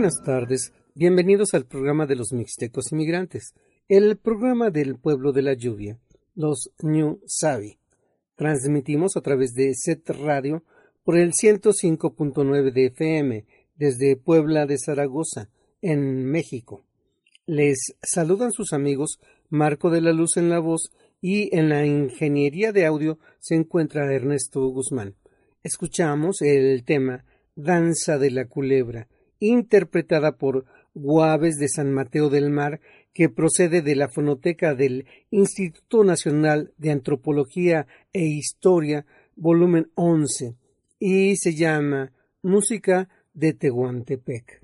Buenas tardes, bienvenidos al programa de los Mixtecos Inmigrantes, el programa del pueblo de la lluvia, los New Savi. Transmitimos a través de Set Radio por el 105.9 de FM desde Puebla de Zaragoza, en México. Les saludan sus amigos Marco de la Luz en la voz y en la ingeniería de audio se encuentra Ernesto Guzmán. Escuchamos el tema Danza de la Culebra interpretada por Guaves de San Mateo del Mar, que procede de la fonoteca del Instituto Nacional de Antropología e Historia, volumen 11, y se llama Música de Tehuantepec.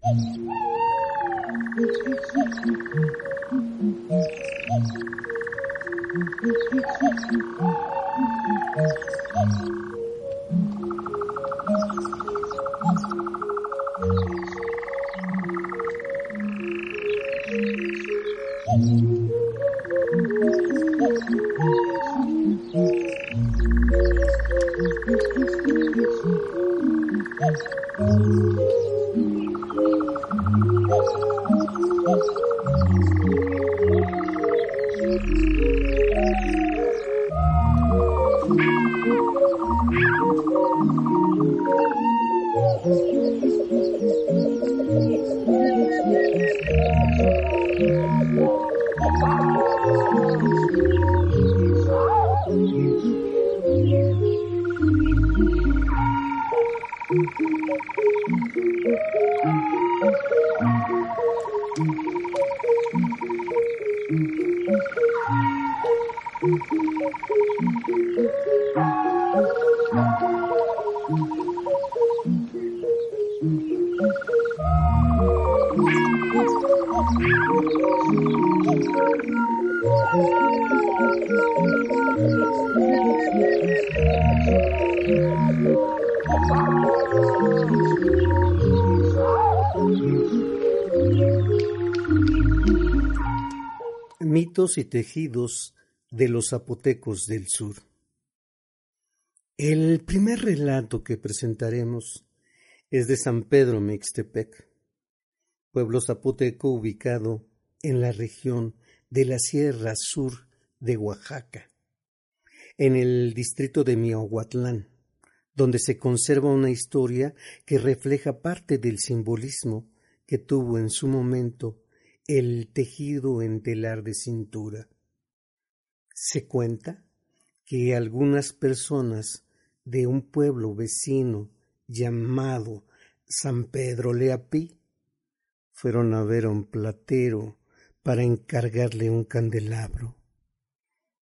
Y tejidos de los zapotecos del sur. El primer relato que presentaremos es de San Pedro Mixtepec, pueblo zapoteco ubicado en la región de la Sierra Sur de Oaxaca, en el distrito de Miahuatlán, donde se conserva una historia que refleja parte del simbolismo que tuvo en su momento el tejido en telar de cintura. Se cuenta que algunas personas de un pueblo vecino llamado San Pedro Leapí fueron a ver a un platero para encargarle un candelabro,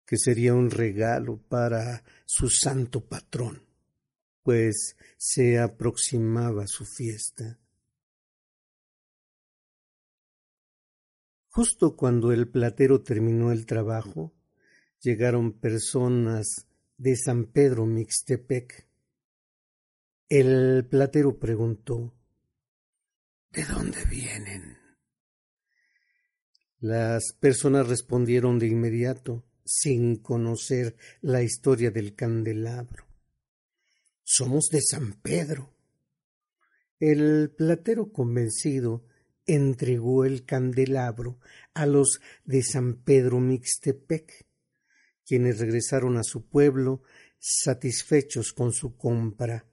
que sería un regalo para su santo patrón, pues se aproximaba su fiesta. Justo cuando el platero terminó el trabajo, llegaron personas de San Pedro Mixtepec. El platero preguntó ¿De dónde vienen? Las personas respondieron de inmediato, sin conocer la historia del candelabro. Somos de San Pedro. El platero convencido entregó el candelabro a los de San Pedro Mixtepec, quienes regresaron a su pueblo satisfechos con su compra.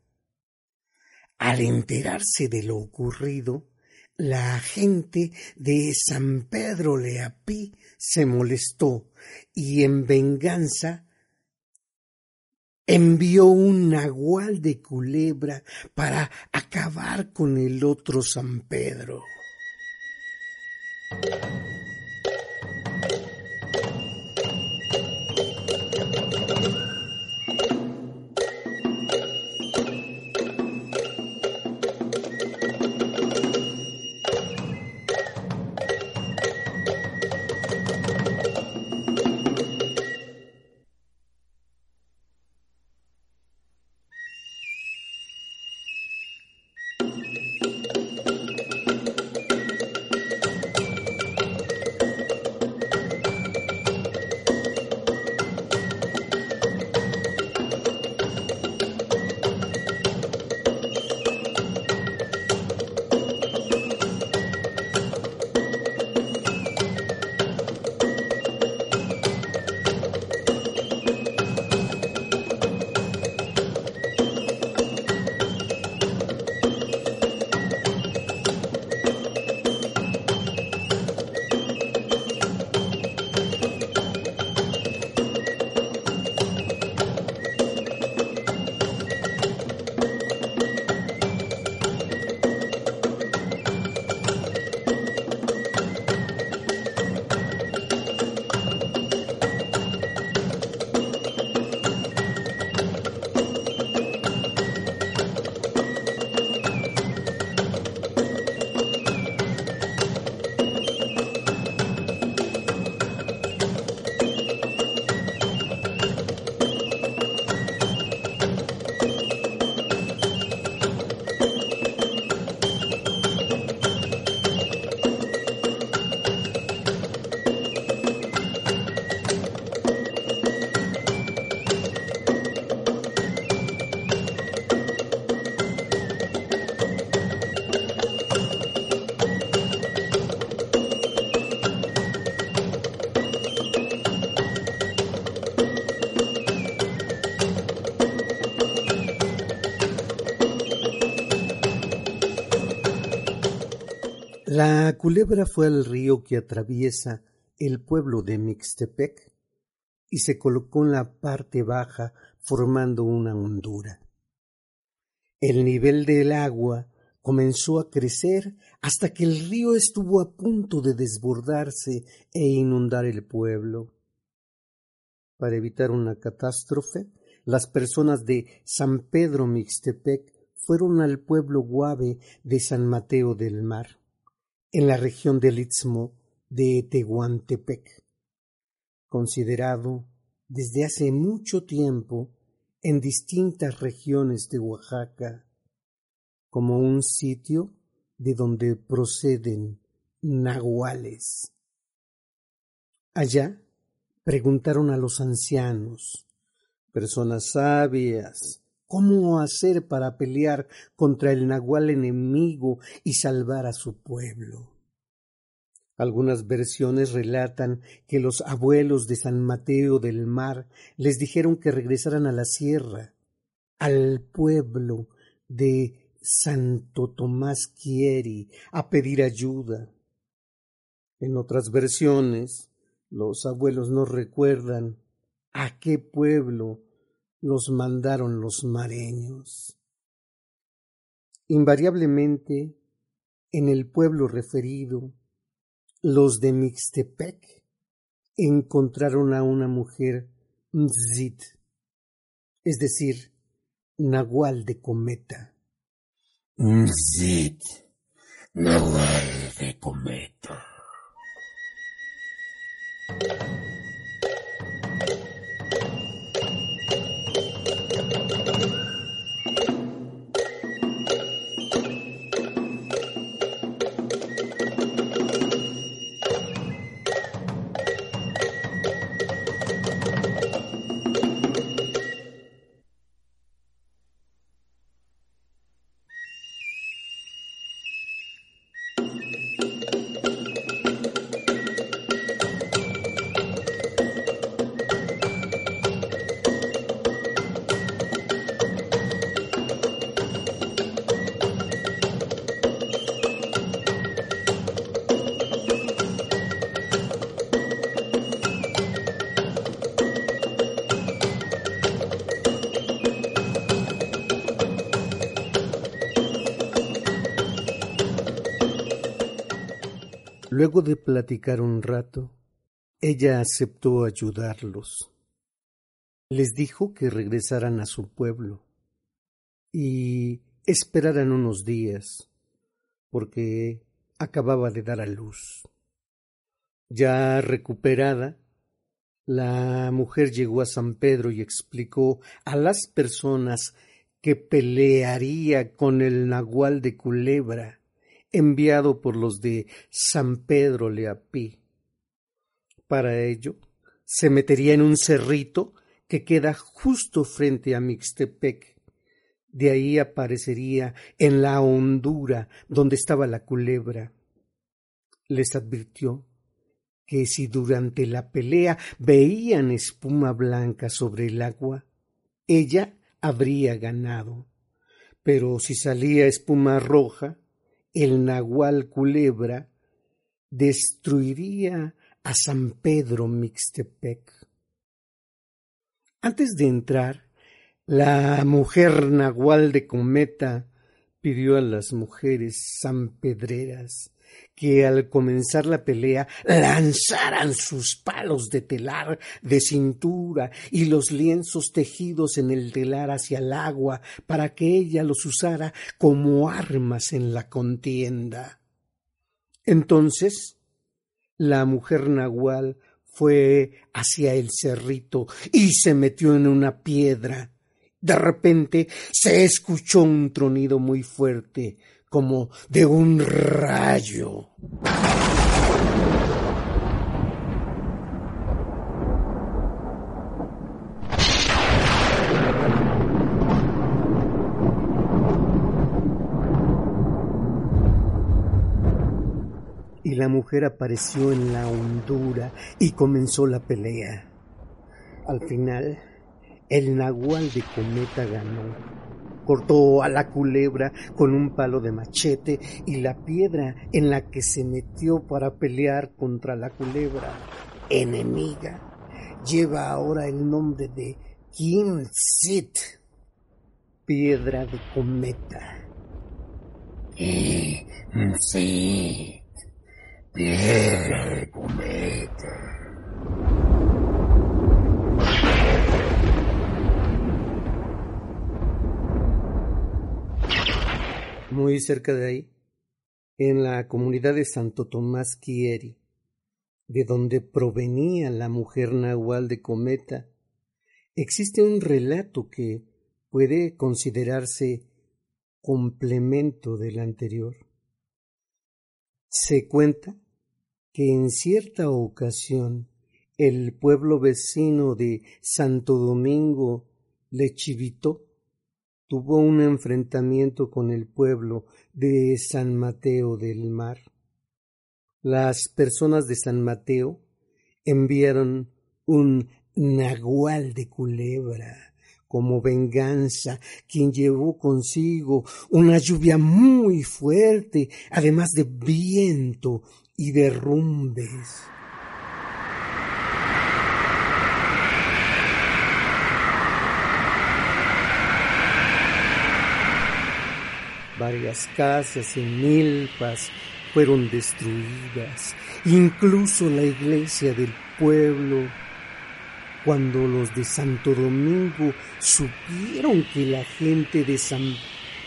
Al enterarse de lo ocurrido, la gente de San Pedro Leapí se molestó y en venganza envió un nahual de culebra para acabar con el otro San Pedro. 何? La culebra fue al río que atraviesa el pueblo de Mixtepec y se colocó en la parte baja formando una hondura. El nivel del agua comenzó a crecer hasta que el río estuvo a punto de desbordarse e inundar el pueblo. Para evitar una catástrofe, las personas de San Pedro Mixtepec fueron al pueblo guave de San Mateo del Mar, en la región del Istmo de Tehuantepec, considerado desde hace mucho tiempo en distintas regiones de Oaxaca como un sitio de donde proceden nahuales. Allá preguntaron a los ancianos, personas sabias, cómo hacer para pelear contra el nahual enemigo y salvar a su pueblo. Algunas versiones relatan que los abuelos de San Mateo del Mar les dijeron que regresaran a la sierra, al pueblo de Santo Tomás Quieri, a pedir ayuda. En otras versiones, los abuelos no recuerdan a qué pueblo los mandaron los mareños. Invariablemente, en el pueblo referido, los de Mixtepec encontraron a una mujer Mzit, es decir, Nahual de cometa. Mzit, Nahual de cometa. Luego de platicar un rato, ella aceptó ayudarlos. Les dijo que regresaran a su pueblo y esperaran unos días, porque acababa de dar a luz. Ya recuperada, la mujer llegó a San Pedro y explicó a las personas que pelearía con el nahual de Culebra enviado por los de San Pedro Leapí. Para ello, se metería en un cerrito que queda justo frente a Mixtepec. De ahí aparecería en la hondura donde estaba la culebra. Les advirtió que si durante la pelea veían espuma blanca sobre el agua, ella habría ganado. Pero si salía espuma roja, el nahual culebra destruiría a San Pedro Mixtepec. Antes de entrar, la mujer nahual de cometa pidió a las mujeres sanpedreras que al comenzar la pelea lanzaran sus palos de telar de cintura y los lienzos tejidos en el telar hacia el agua para que ella los usara como armas en la contienda. Entonces la mujer nahual fue hacia el cerrito y se metió en una piedra. De repente se escuchó un tronido muy fuerte, como de un rayo. Y la mujer apareció en la hondura y comenzó la pelea. Al final, el nahual de cometa ganó cortó a la culebra con un palo de machete y la piedra en la que se metió para pelear contra la culebra enemiga lleva ahora el nombre de Sit, piedra de cometa. Sit, piedra de cometa. Muy cerca de ahí, en la comunidad de Santo Tomás Quieri, de donde provenía la mujer nahual de Cometa, existe un relato que puede considerarse complemento del anterior. Se cuenta que en cierta ocasión el pueblo vecino de Santo Domingo Lechivito tuvo un enfrentamiento con el pueblo de San Mateo del Mar. Las personas de San Mateo enviaron un nagual de culebra como venganza, quien llevó consigo una lluvia muy fuerte, además de viento y derrumbes. Varias casas en milpas fueron destruidas, incluso la iglesia del pueblo cuando los de Santo Domingo supieron que la gente de San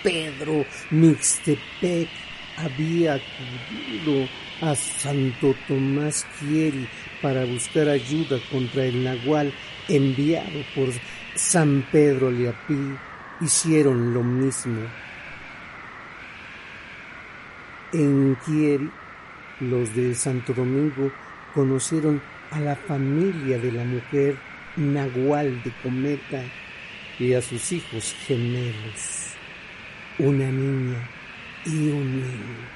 Pedro Mixtepec había acudido a Santo Tomás Quieri para buscar ayuda contra el nahual enviado por San Pedro Leapí, hicieron lo mismo. En Quieri, los de Santo Domingo conocieron a la familia de la mujer Nahual de Cometa y a sus hijos gemelos, una niña y un niño,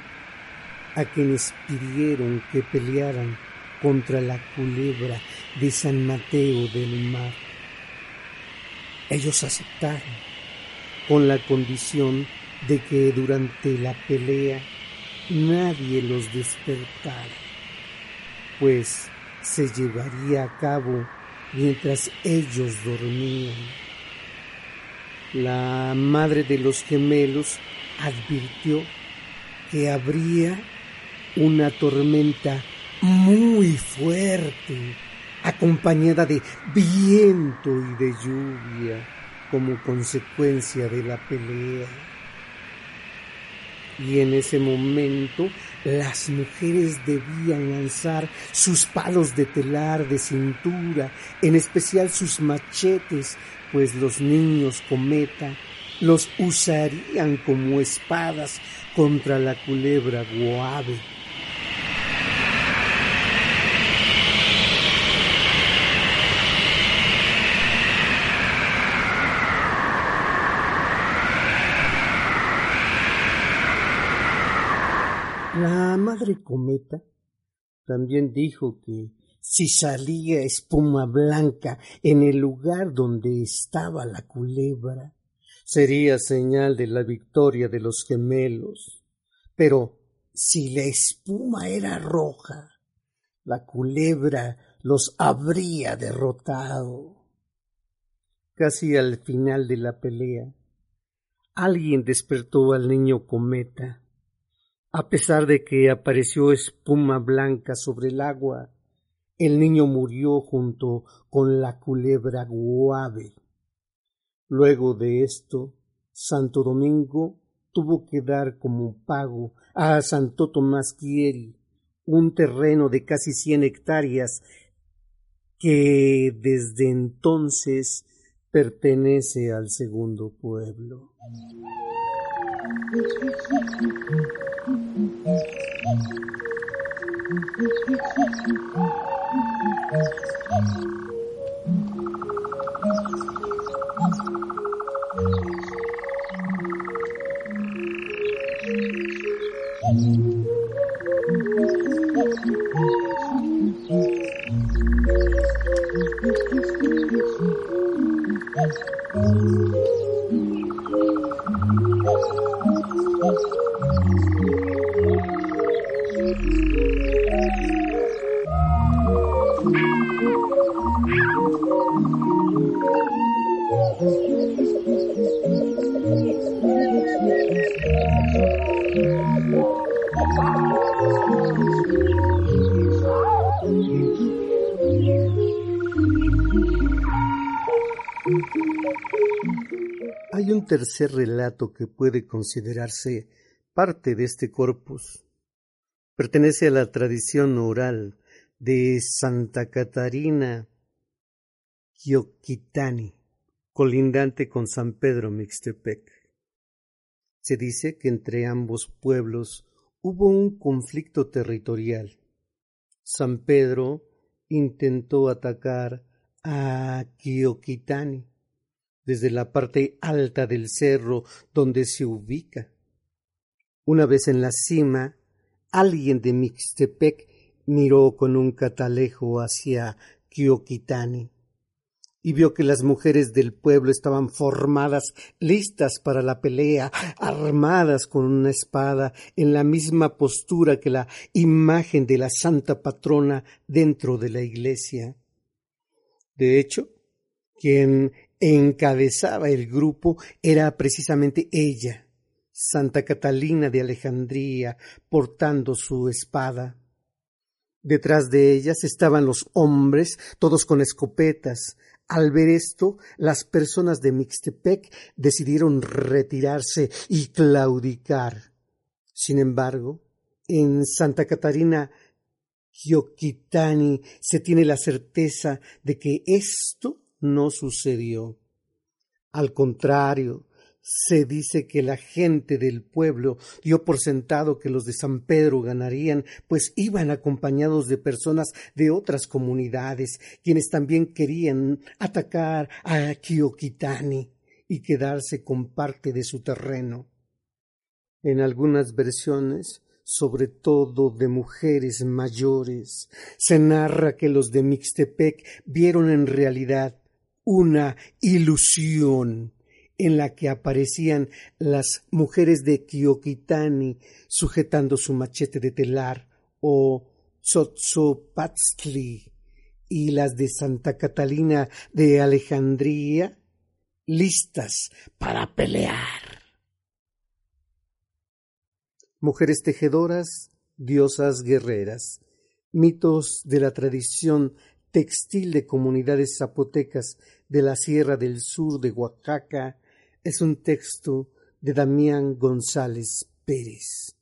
a quienes pidieron que pelearan contra la culebra de San Mateo del Mar. Ellos aceptaron, con la condición de que durante la pelea nadie los despertara, pues se llevaría a cabo mientras ellos dormían. La madre de los gemelos advirtió que habría una tormenta muy fuerte, acompañada de viento y de lluvia como consecuencia de la pelea. Y en ese momento las mujeres debían lanzar sus palos de telar de cintura, en especial sus machetes, pues los niños cometa los usarían como espadas contra la culebra guave. La madre cometa también dijo que si salía espuma blanca en el lugar donde estaba la culebra, sería señal de la victoria de los gemelos. Pero si la espuma era roja, la culebra los habría derrotado. Casi al final de la pelea, alguien despertó al niño cometa a pesar de que apareció espuma blanca sobre el agua, el niño murió junto con la culebra guave. Luego de esto, Santo Domingo tuvo que dar como pago a Santo Tomás Quieri un terreno de casi cien hectáreas que desde entonces pertenece al segundo pueblo. Relato que puede considerarse parte de este corpus pertenece a la tradición oral de Santa Catarina Quioquitani, colindante con San Pedro Mixtepec. Se dice que entre ambos pueblos hubo un conflicto territorial. San Pedro intentó atacar a Quioquitani desde la parte alta del cerro donde se ubica. Una vez en la cima, alguien de Mixtepec miró con un catalejo hacia Kioquitani y vio que las mujeres del pueblo estaban formadas, listas para la pelea, armadas con una espada, en la misma postura que la imagen de la santa patrona dentro de la iglesia. De hecho, quien encabezaba el grupo era precisamente ella, Santa Catalina de Alejandría, portando su espada. Detrás de ellas estaban los hombres, todos con escopetas. Al ver esto, las personas de Mixtepec decidieron retirarse y claudicar. Sin embargo, en Santa Catarina Gioquitani se tiene la certeza de que esto no sucedió. Al contrario, se dice que la gente del pueblo dio por sentado que los de San Pedro ganarían, pues iban acompañados de personas de otras comunidades, quienes también querían atacar a Kioquitani y quedarse con parte de su terreno. En algunas versiones, sobre todo de mujeres mayores, se narra que los de Mixtepec vieron en realidad una ilusión en la que aparecían las mujeres de Kioquitani sujetando su machete de telar o Tzotzopatzli y las de Santa Catalina de Alejandría listas para pelear. Mujeres tejedoras, diosas guerreras, mitos de la tradición textil de comunidades zapotecas de la Sierra del Sur de Oaxaca es un texto de Damián González Pérez.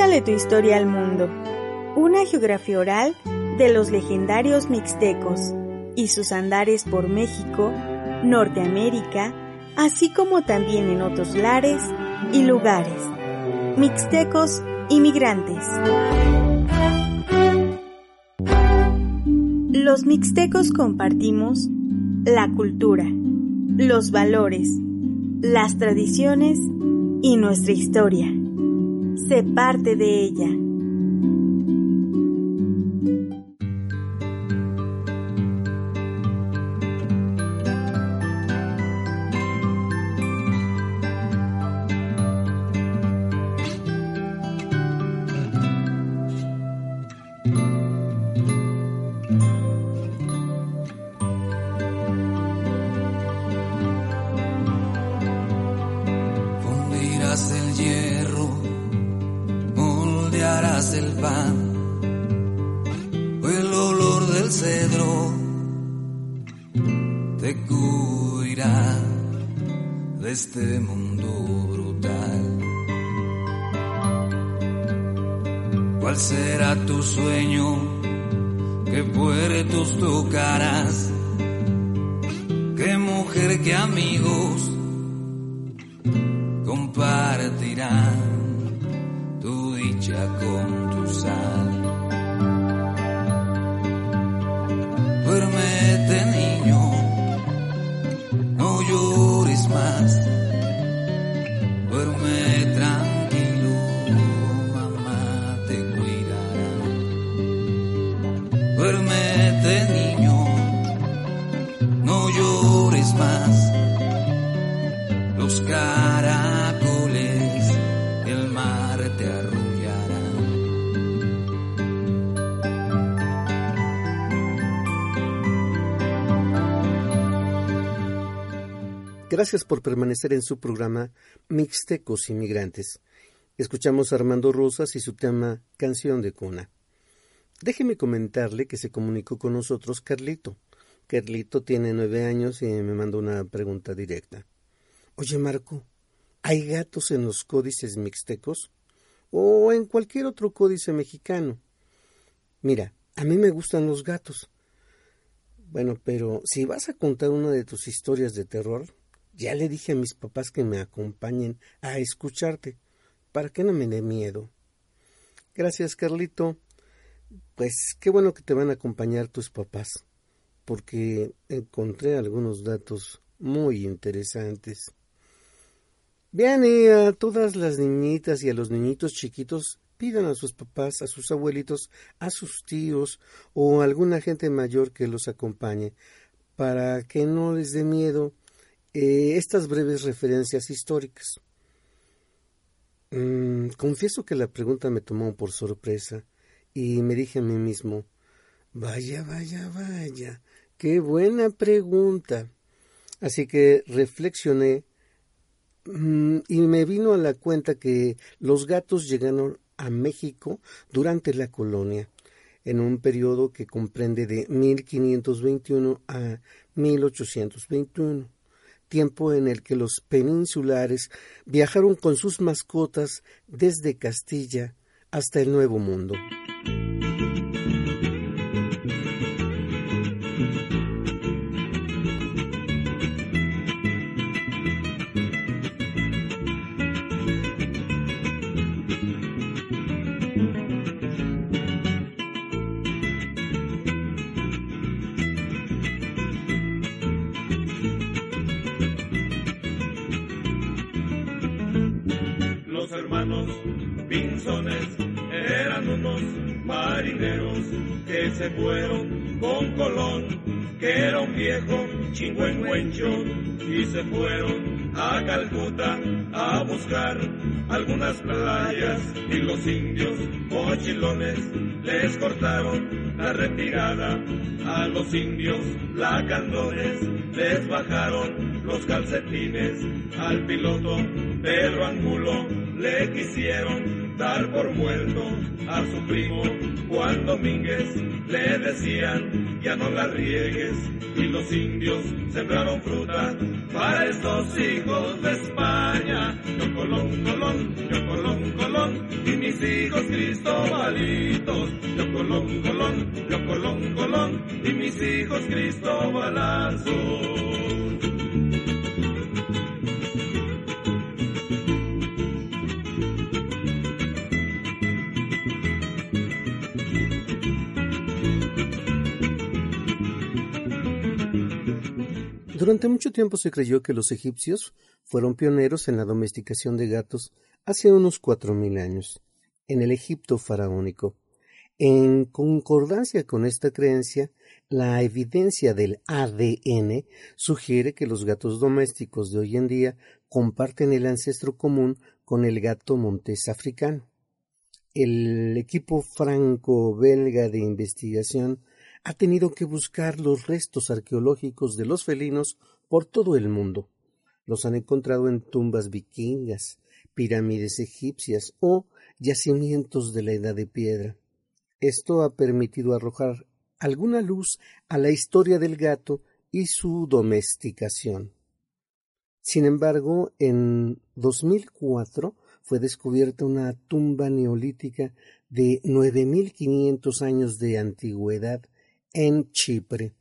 Cuéntale tu historia al mundo. Una geografía oral de los legendarios mixtecos y sus andares por México, Norteamérica, así como también en otros lares y lugares. Mixtecos inmigrantes. Los mixtecos compartimos la cultura, los valores, las tradiciones y nuestra historia. Sé parte de ella. Gracias por permanecer en su programa Mixtecos Inmigrantes. Escuchamos a Armando Rosas y su tema Canción de Cuna. Déjeme comentarle que se comunicó con nosotros Carlito. Carlito tiene nueve años y me mandó una pregunta directa. Oye, Marco, ¿hay gatos en los códices mixtecos? ¿O en cualquier otro códice mexicano? Mira, a mí me gustan los gatos. Bueno, pero si vas a contar una de tus historias de terror, ya le dije a mis papás que me acompañen a escucharte, para que no me dé miedo. Gracias, Carlito. Pues qué bueno que te van a acompañar tus papás, porque encontré algunos datos muy interesantes. Y a todas las niñitas y a los niñitos chiquitos pidan a sus papás, a sus abuelitos, a sus tíos o a alguna gente mayor que los acompañe, para que no les dé miedo eh, estas breves referencias históricas. Mm, confieso que la pregunta me tomó por sorpresa y me dije a mí mismo, vaya, vaya, vaya, qué buena pregunta. Así que reflexioné y me vino a la cuenta que los gatos llegaron a México durante la colonia, en un periodo que comprende de 1521 a 1821 tiempo en el que los peninsulares viajaron con sus mascotas desde Castilla hasta el Nuevo Mundo. Fueron con Colón, que era un viejo chingüengüencho, y se fueron a Calcuta a buscar algunas playas y los indios mochilones les cortaron la retirada. A los indios lacandones les bajaron los calcetines al piloto Pedro Angulo le quisieron dar por muerto a su primo Juan Domínguez. Le decían, ya no la riegues, y los indios sembraron fruta para estos hijos de España. Yo Colón, Colón, yo Colón, Colón, y mis hijos Cristobalitos. Yo Colón, Colón, yo Colón, Colón, y mis hijos Cristobalazos. Durante mucho tiempo se creyó que los egipcios fueron pioneros en la domesticación de gatos hace unos cuatro mil años, en el Egipto faraónico. En concordancia con esta creencia, la evidencia del ADN sugiere que los gatos domésticos de hoy en día comparten el ancestro común con el gato montés africano. El equipo franco-belga de investigación ha tenido que buscar los restos arqueológicos de los felinos por todo el mundo. Los han encontrado en tumbas vikingas, pirámides egipcias o yacimientos de la Edad de Piedra. Esto ha permitido arrojar alguna luz a la historia del gato y su domesticación. Sin embargo, en 2004 fue descubierta una tumba neolítica de 9.500 años de antigüedad en Chipre.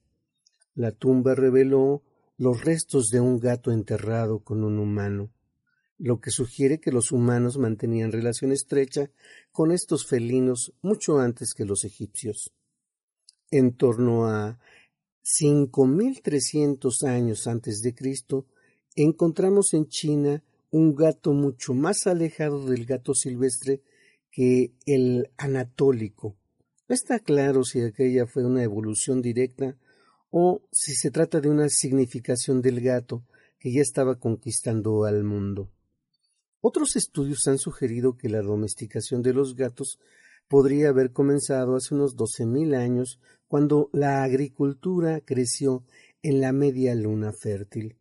La tumba reveló los restos de un gato enterrado con un humano, lo que sugiere que los humanos mantenían relación estrecha con estos felinos mucho antes que los egipcios. En torno a 5300 años antes de Cristo, encontramos en China un gato mucho más alejado del gato silvestre que el anatólico, no está claro si aquella fue una evolución directa o si se trata de una significación del gato que ya estaba conquistando al mundo. Otros estudios han sugerido que la domesticación de los gatos podría haber comenzado hace unos doce mil años cuando la agricultura creció en la media luna fértil.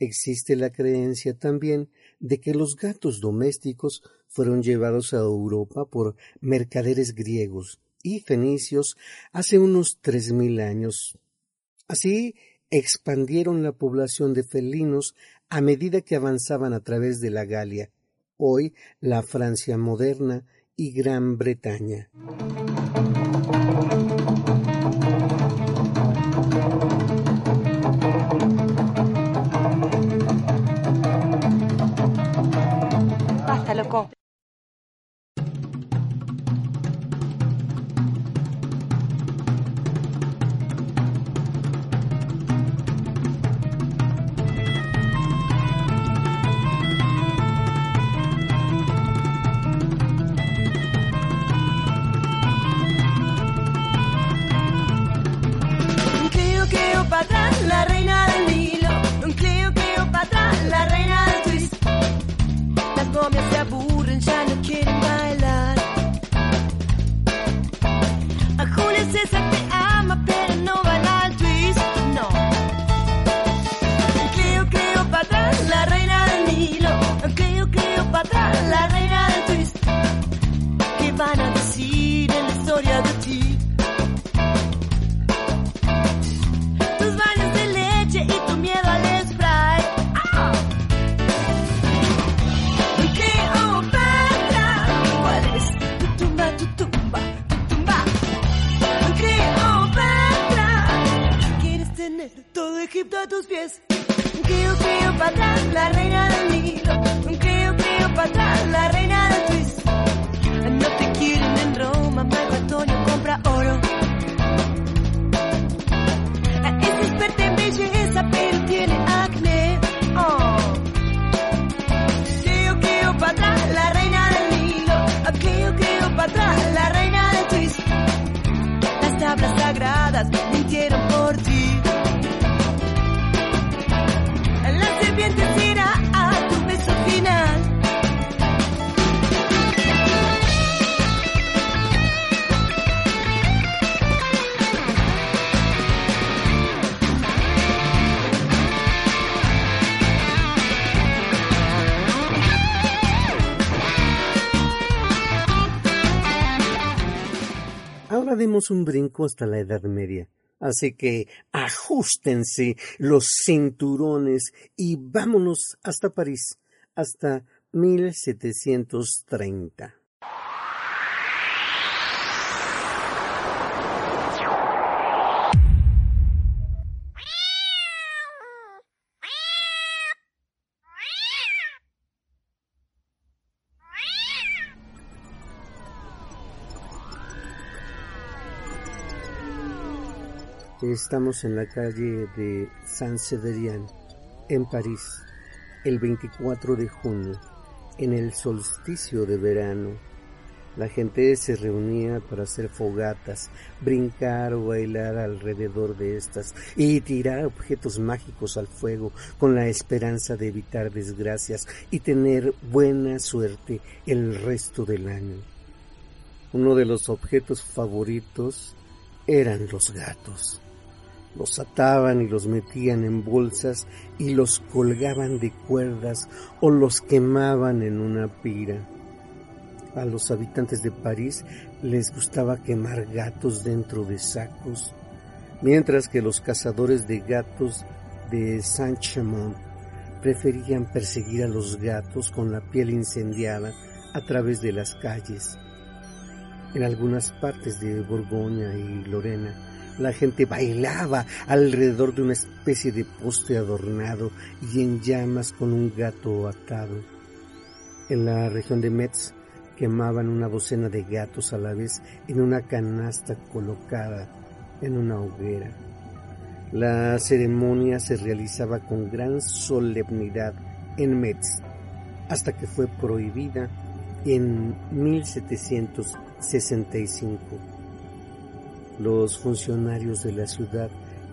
Existe la creencia también de que los gatos domésticos fueron llevados a Europa por mercaderes griegos y fenicios hace unos tres mil años. Así expandieron la población de felinos a medida que avanzaban a través de la Galia, hoy la Francia moderna y Gran Bretaña. Basta, loco. It's like a tus pies. Creo, creo, para atrás, la reina del Nilo. Creo, creo, para atrás, la reina del twist. No te quieren en Roma, Marco Antonio compra oro. Es experta en belleza, pero tiene acné. Oh. Creo, creo, para atrás, la reina del Nilo. Creo, creo, para atrás, la reina del twist. Las tablas sagradas mintieron Ahora demos un brinco hasta la Edad Media. Así que ajustense los cinturones y vámonos hasta París, hasta 1730. Estamos en la calle de Saint-Séverin, en París, el 24 de junio, en el solsticio de verano. La gente se reunía para hacer fogatas, brincar o bailar alrededor de estas y tirar objetos mágicos al fuego con la esperanza de evitar desgracias y tener buena suerte el resto del año. Uno de los objetos favoritos eran los gatos. Los ataban y los metían en bolsas y los colgaban de cuerdas o los quemaban en una pira. A los habitantes de París les gustaba quemar gatos dentro de sacos, mientras que los cazadores de gatos de Saint-Chamond preferían perseguir a los gatos con la piel incendiada a través de las calles. En algunas partes de Borgoña y Lorena, la gente bailaba alrededor de una especie de poste adornado y en llamas con un gato atado. En la región de Metz quemaban una docena de gatos a la vez en una canasta colocada en una hoguera. La ceremonia se realizaba con gran solemnidad en Metz hasta que fue prohibida en 1765 los funcionarios de la ciudad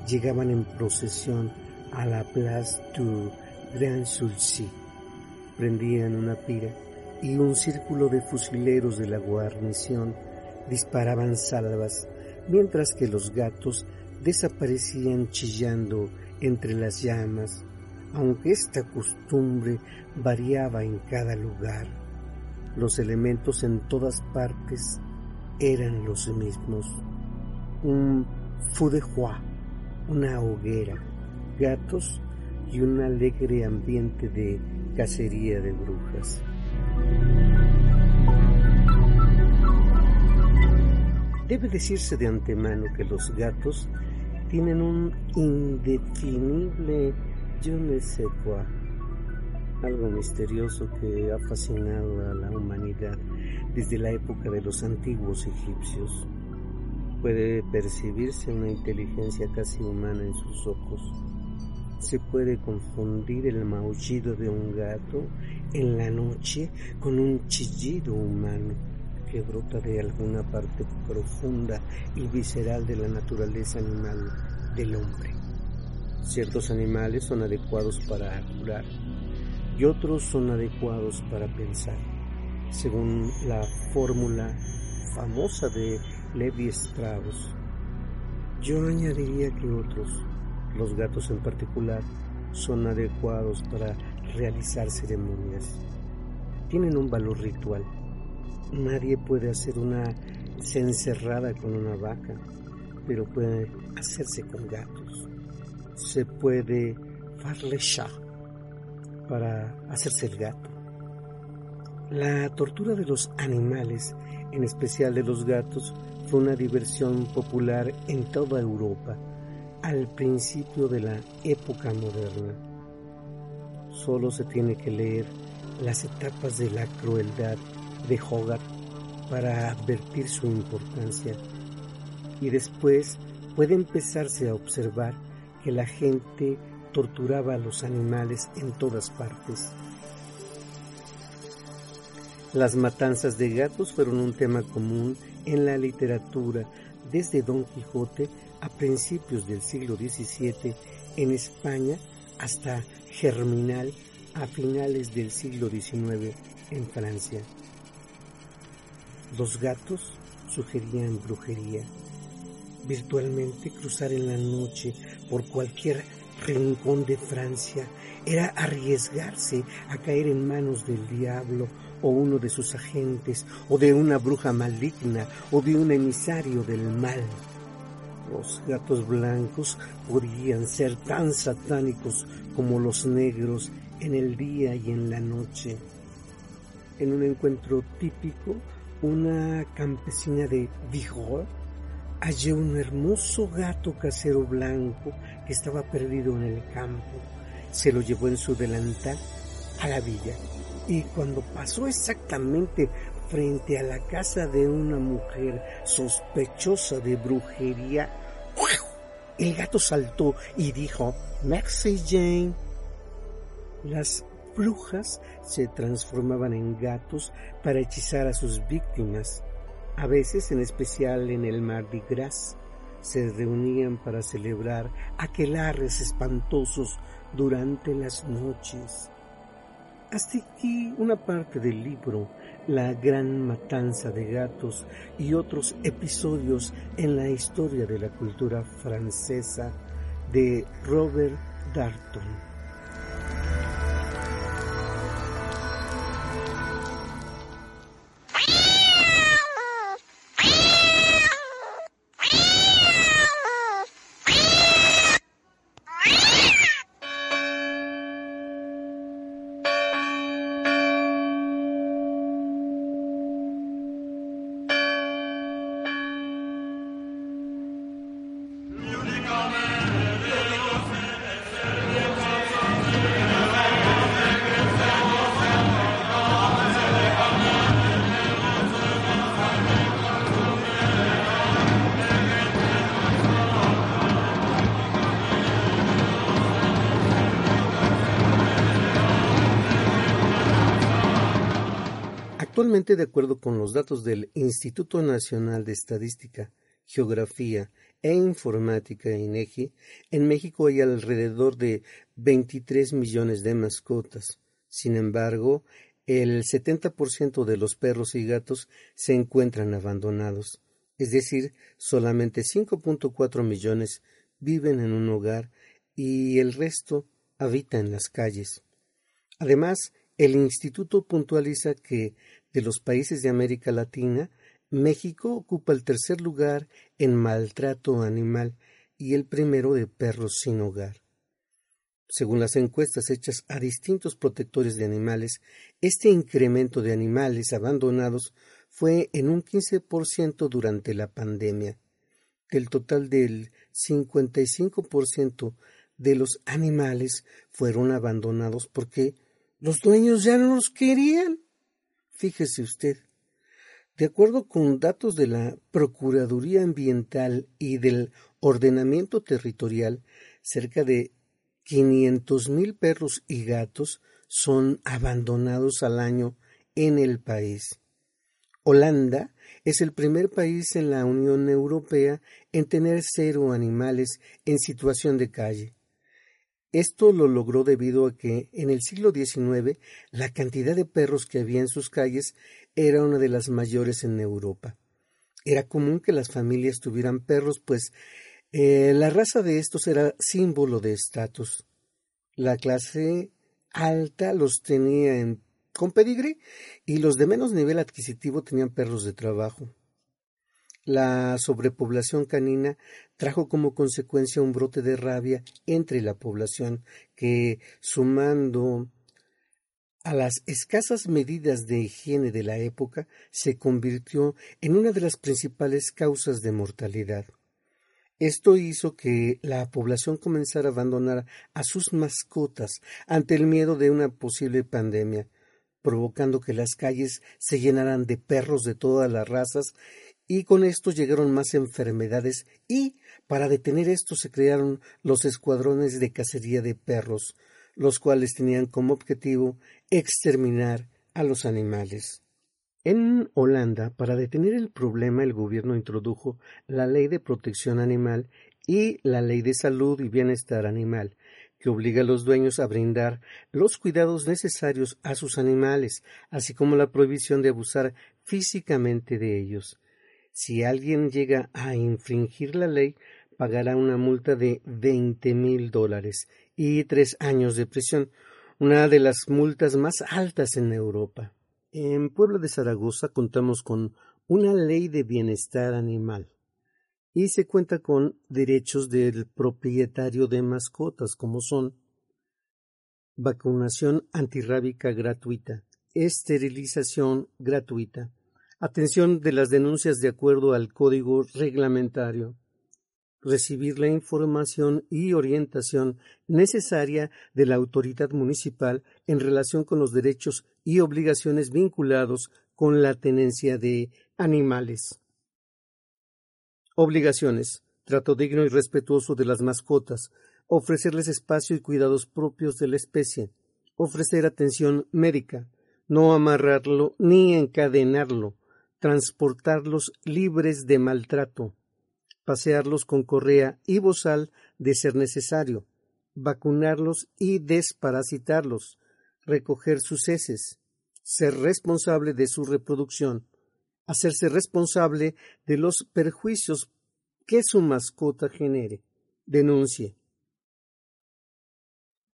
llegaban en procesión a la Place du Grand Sulci. Prendían una pira y un círculo de fusileros de la guarnición disparaban salvas, mientras que los gatos desaparecían chillando entre las llamas, aunque esta costumbre variaba en cada lugar. Los elementos en todas partes eran los mismos un feu de una hoguera, gatos y un alegre ambiente de cacería de brujas. Debe decirse de antemano que los gatos tienen un indefinible yo ne sais quoi, algo misterioso que ha fascinado a la humanidad desde la época de los antiguos egipcios. Puede percibirse una inteligencia casi humana en sus ojos. Se puede confundir el maullido de un gato en la noche con un chillido humano que brota de alguna parte profunda y visceral de la naturaleza animal del hombre. Ciertos animales son adecuados para curar y otros son adecuados para pensar, según la fórmula famosa de Levi Strauss. Yo añadiría que otros, los gatos en particular, son adecuados para realizar ceremonias. Tienen un valor ritual. Nadie puede hacer una cencerrada con una vaca, pero puede hacerse con gatos. Se puede farle chat para hacerse el gato. La tortura de los animales, en especial de los gatos, fue una diversión popular en toda Europa al principio de la época moderna. Solo se tiene que leer las etapas de la crueldad de Hogarth para advertir su importancia y después puede empezarse a observar que la gente torturaba a los animales en todas partes. Las matanzas de gatos fueron un tema común en la literatura desde Don Quijote a principios del siglo XVII en España hasta Germinal a finales del siglo XIX en Francia. Los gatos sugerían brujería. Virtualmente cruzar en la noche por cualquier rincón de Francia era arriesgarse a caer en manos del diablo o uno de sus agentes, o de una bruja maligna, o de un emisario del mal. Los gatos blancos podían ser tan satánicos como los negros en el día y en la noche. En un encuentro típico, una campesina de Vigor halló un hermoso gato casero blanco que estaba perdido en el campo. Se lo llevó en su delantal a la villa y cuando pasó exactamente frente a la casa de una mujer sospechosa de brujería, el gato saltó y dijo, Merci Jane. Las brujas se transformaban en gatos para hechizar a sus víctimas. A veces, en especial en el Mardi Gras, se reunían para celebrar aquelarres espantosos durante las noches. Hasta aquí una parte del libro La gran matanza de gatos y otros episodios en la historia de la cultura francesa de Robert Darton. Actualmente, de acuerdo con los datos del Instituto Nacional de Estadística, Geografía e Informática INEGI, en México hay alrededor de 23 millones de mascotas. Sin embargo, el 70% de los perros y gatos se encuentran abandonados, es decir, solamente 5.4 millones viven en un hogar y el resto habita en las calles. Además, el instituto puntualiza que de los países de América Latina, México ocupa el tercer lugar en maltrato animal y el primero de perros sin hogar. Según las encuestas hechas a distintos protectores de animales, este incremento de animales abandonados fue en un 15% durante la pandemia. Del total del 55% de los animales fueron abandonados porque los dueños ya no los querían. Fíjese usted, de acuerdo con datos de la Procuraduría Ambiental y del Ordenamiento Territorial, cerca de quinientos mil perros y gatos son abandonados al año en el país. Holanda es el primer país en la Unión Europea en tener cero animales en situación de calle. Esto lo logró debido a que en el siglo XIX la cantidad de perros que había en sus calles era una de las mayores en Europa. Era común que las familias tuvieran perros, pues eh, la raza de estos era símbolo de estatus. La clase alta los tenía en, con pedigrí y los de menos nivel adquisitivo tenían perros de trabajo. La sobrepoblación canina trajo como consecuencia un brote de rabia entre la población que, sumando a las escasas medidas de higiene de la época, se convirtió en una de las principales causas de mortalidad. Esto hizo que la población comenzara a abandonar a sus mascotas ante el miedo de una posible pandemia, provocando que las calles se llenaran de perros de todas las razas y con esto llegaron más enfermedades y para detener esto se crearon los escuadrones de cacería de perros, los cuales tenían como objetivo exterminar a los animales. En Holanda, para detener el problema, el gobierno introdujo la Ley de Protección Animal y la Ley de Salud y Bienestar Animal, que obliga a los dueños a brindar los cuidados necesarios a sus animales, así como la prohibición de abusar físicamente de ellos. Si alguien llega a infringir la ley, pagará una multa de veinte mil dólares y tres años de prisión, una de las multas más altas en Europa. En Puebla de Zaragoza contamos con una ley de bienestar animal y se cuenta con derechos del propietario de mascotas como son vacunación antirrábica gratuita, esterilización gratuita, atención de las denuncias de acuerdo al código reglamentario, recibir la información y orientación necesaria de la autoridad municipal en relación con los derechos y obligaciones vinculados con la tenencia de animales. Obligaciones. Trato digno y respetuoso de las mascotas. Ofrecerles espacio y cuidados propios de la especie. Ofrecer atención médica. No amarrarlo ni encadenarlo. Transportarlos libres de maltrato pasearlos con correa y bozal de ser necesario, vacunarlos y desparasitarlos, recoger sus heces, ser responsable de su reproducción, hacerse responsable de los perjuicios que su mascota genere, denuncie.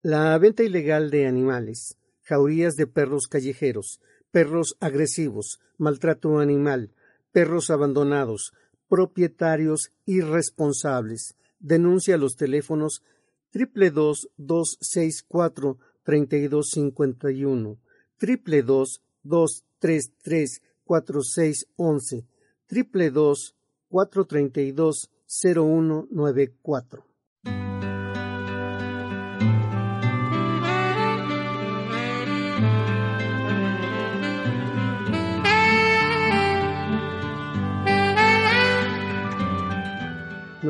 La venta ilegal de animales, jaurías de perros callejeros, perros agresivos, maltrato animal, perros abandonados, propietarios irresponsables. Denuncia los teléfonos 222-264-3251, 222-233-4611, 222-432-0194.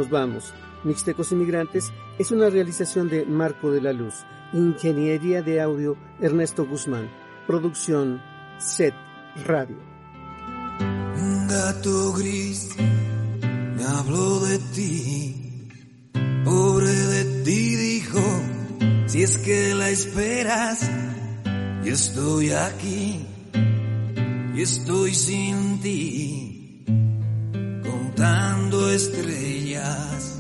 Nos vamos. Mixtecos Inmigrantes es una realización de Marco de la Luz, Ingeniería de Audio Ernesto Guzmán, Producción Set Radio. Un gato gris me habló de ti, pobre de ti dijo, si es que la esperas, y estoy aquí, y estoy sin ti, contando estrellas.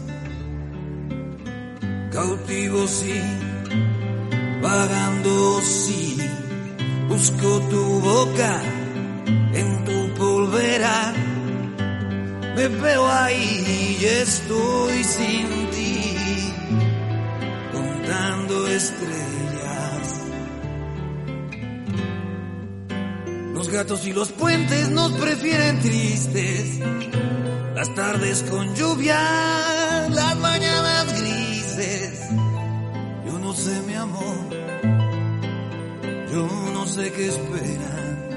Cautivo sí, vagando sí, busco tu boca en tu polvera, me veo ahí y estoy sin ti, contando estrellas. Los gatos y los puentes nos prefieren tristes, las tardes con lluvia, las mañanas yo no sé mi amor, yo no sé qué esperar.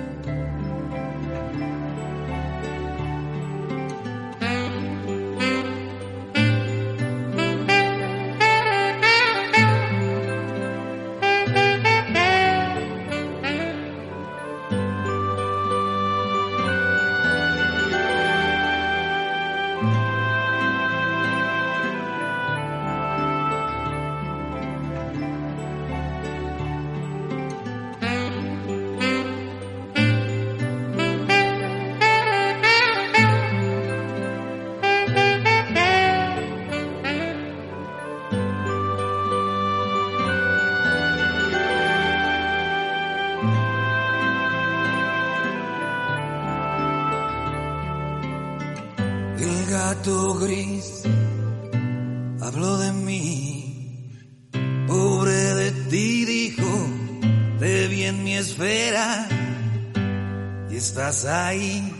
Estás ahí,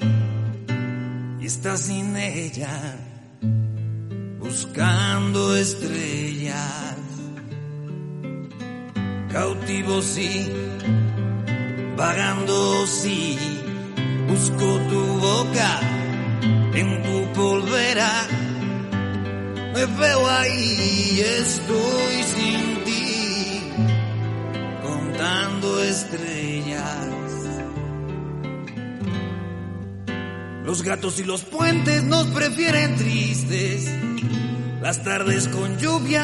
y estás sin ella, buscando estrellas. Cautivo sí, vagando sí, busco tu boca en tu polvera. Me veo ahí, estoy gatos y los puentes nos prefieren tristes, las tardes con lluvia,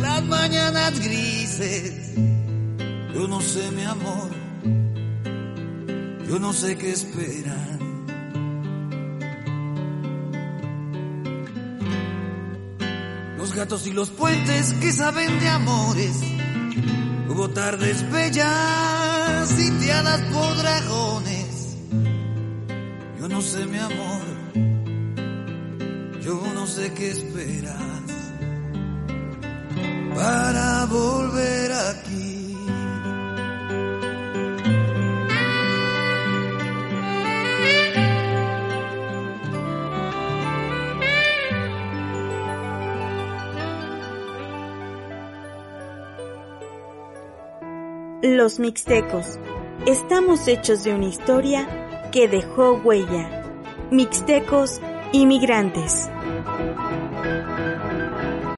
las mañanas grises. Yo no sé mi amor, yo no sé qué esperan. Los gatos y los puentes que saben de amores. Hubo tardes bellas, sitiadas por dragones. No sé, mi amor, yo no sé qué esperas para volver aquí. Los mixtecos. Estamos hechos de una historia que dejó huella. Mixtecos inmigrantes.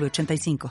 906985.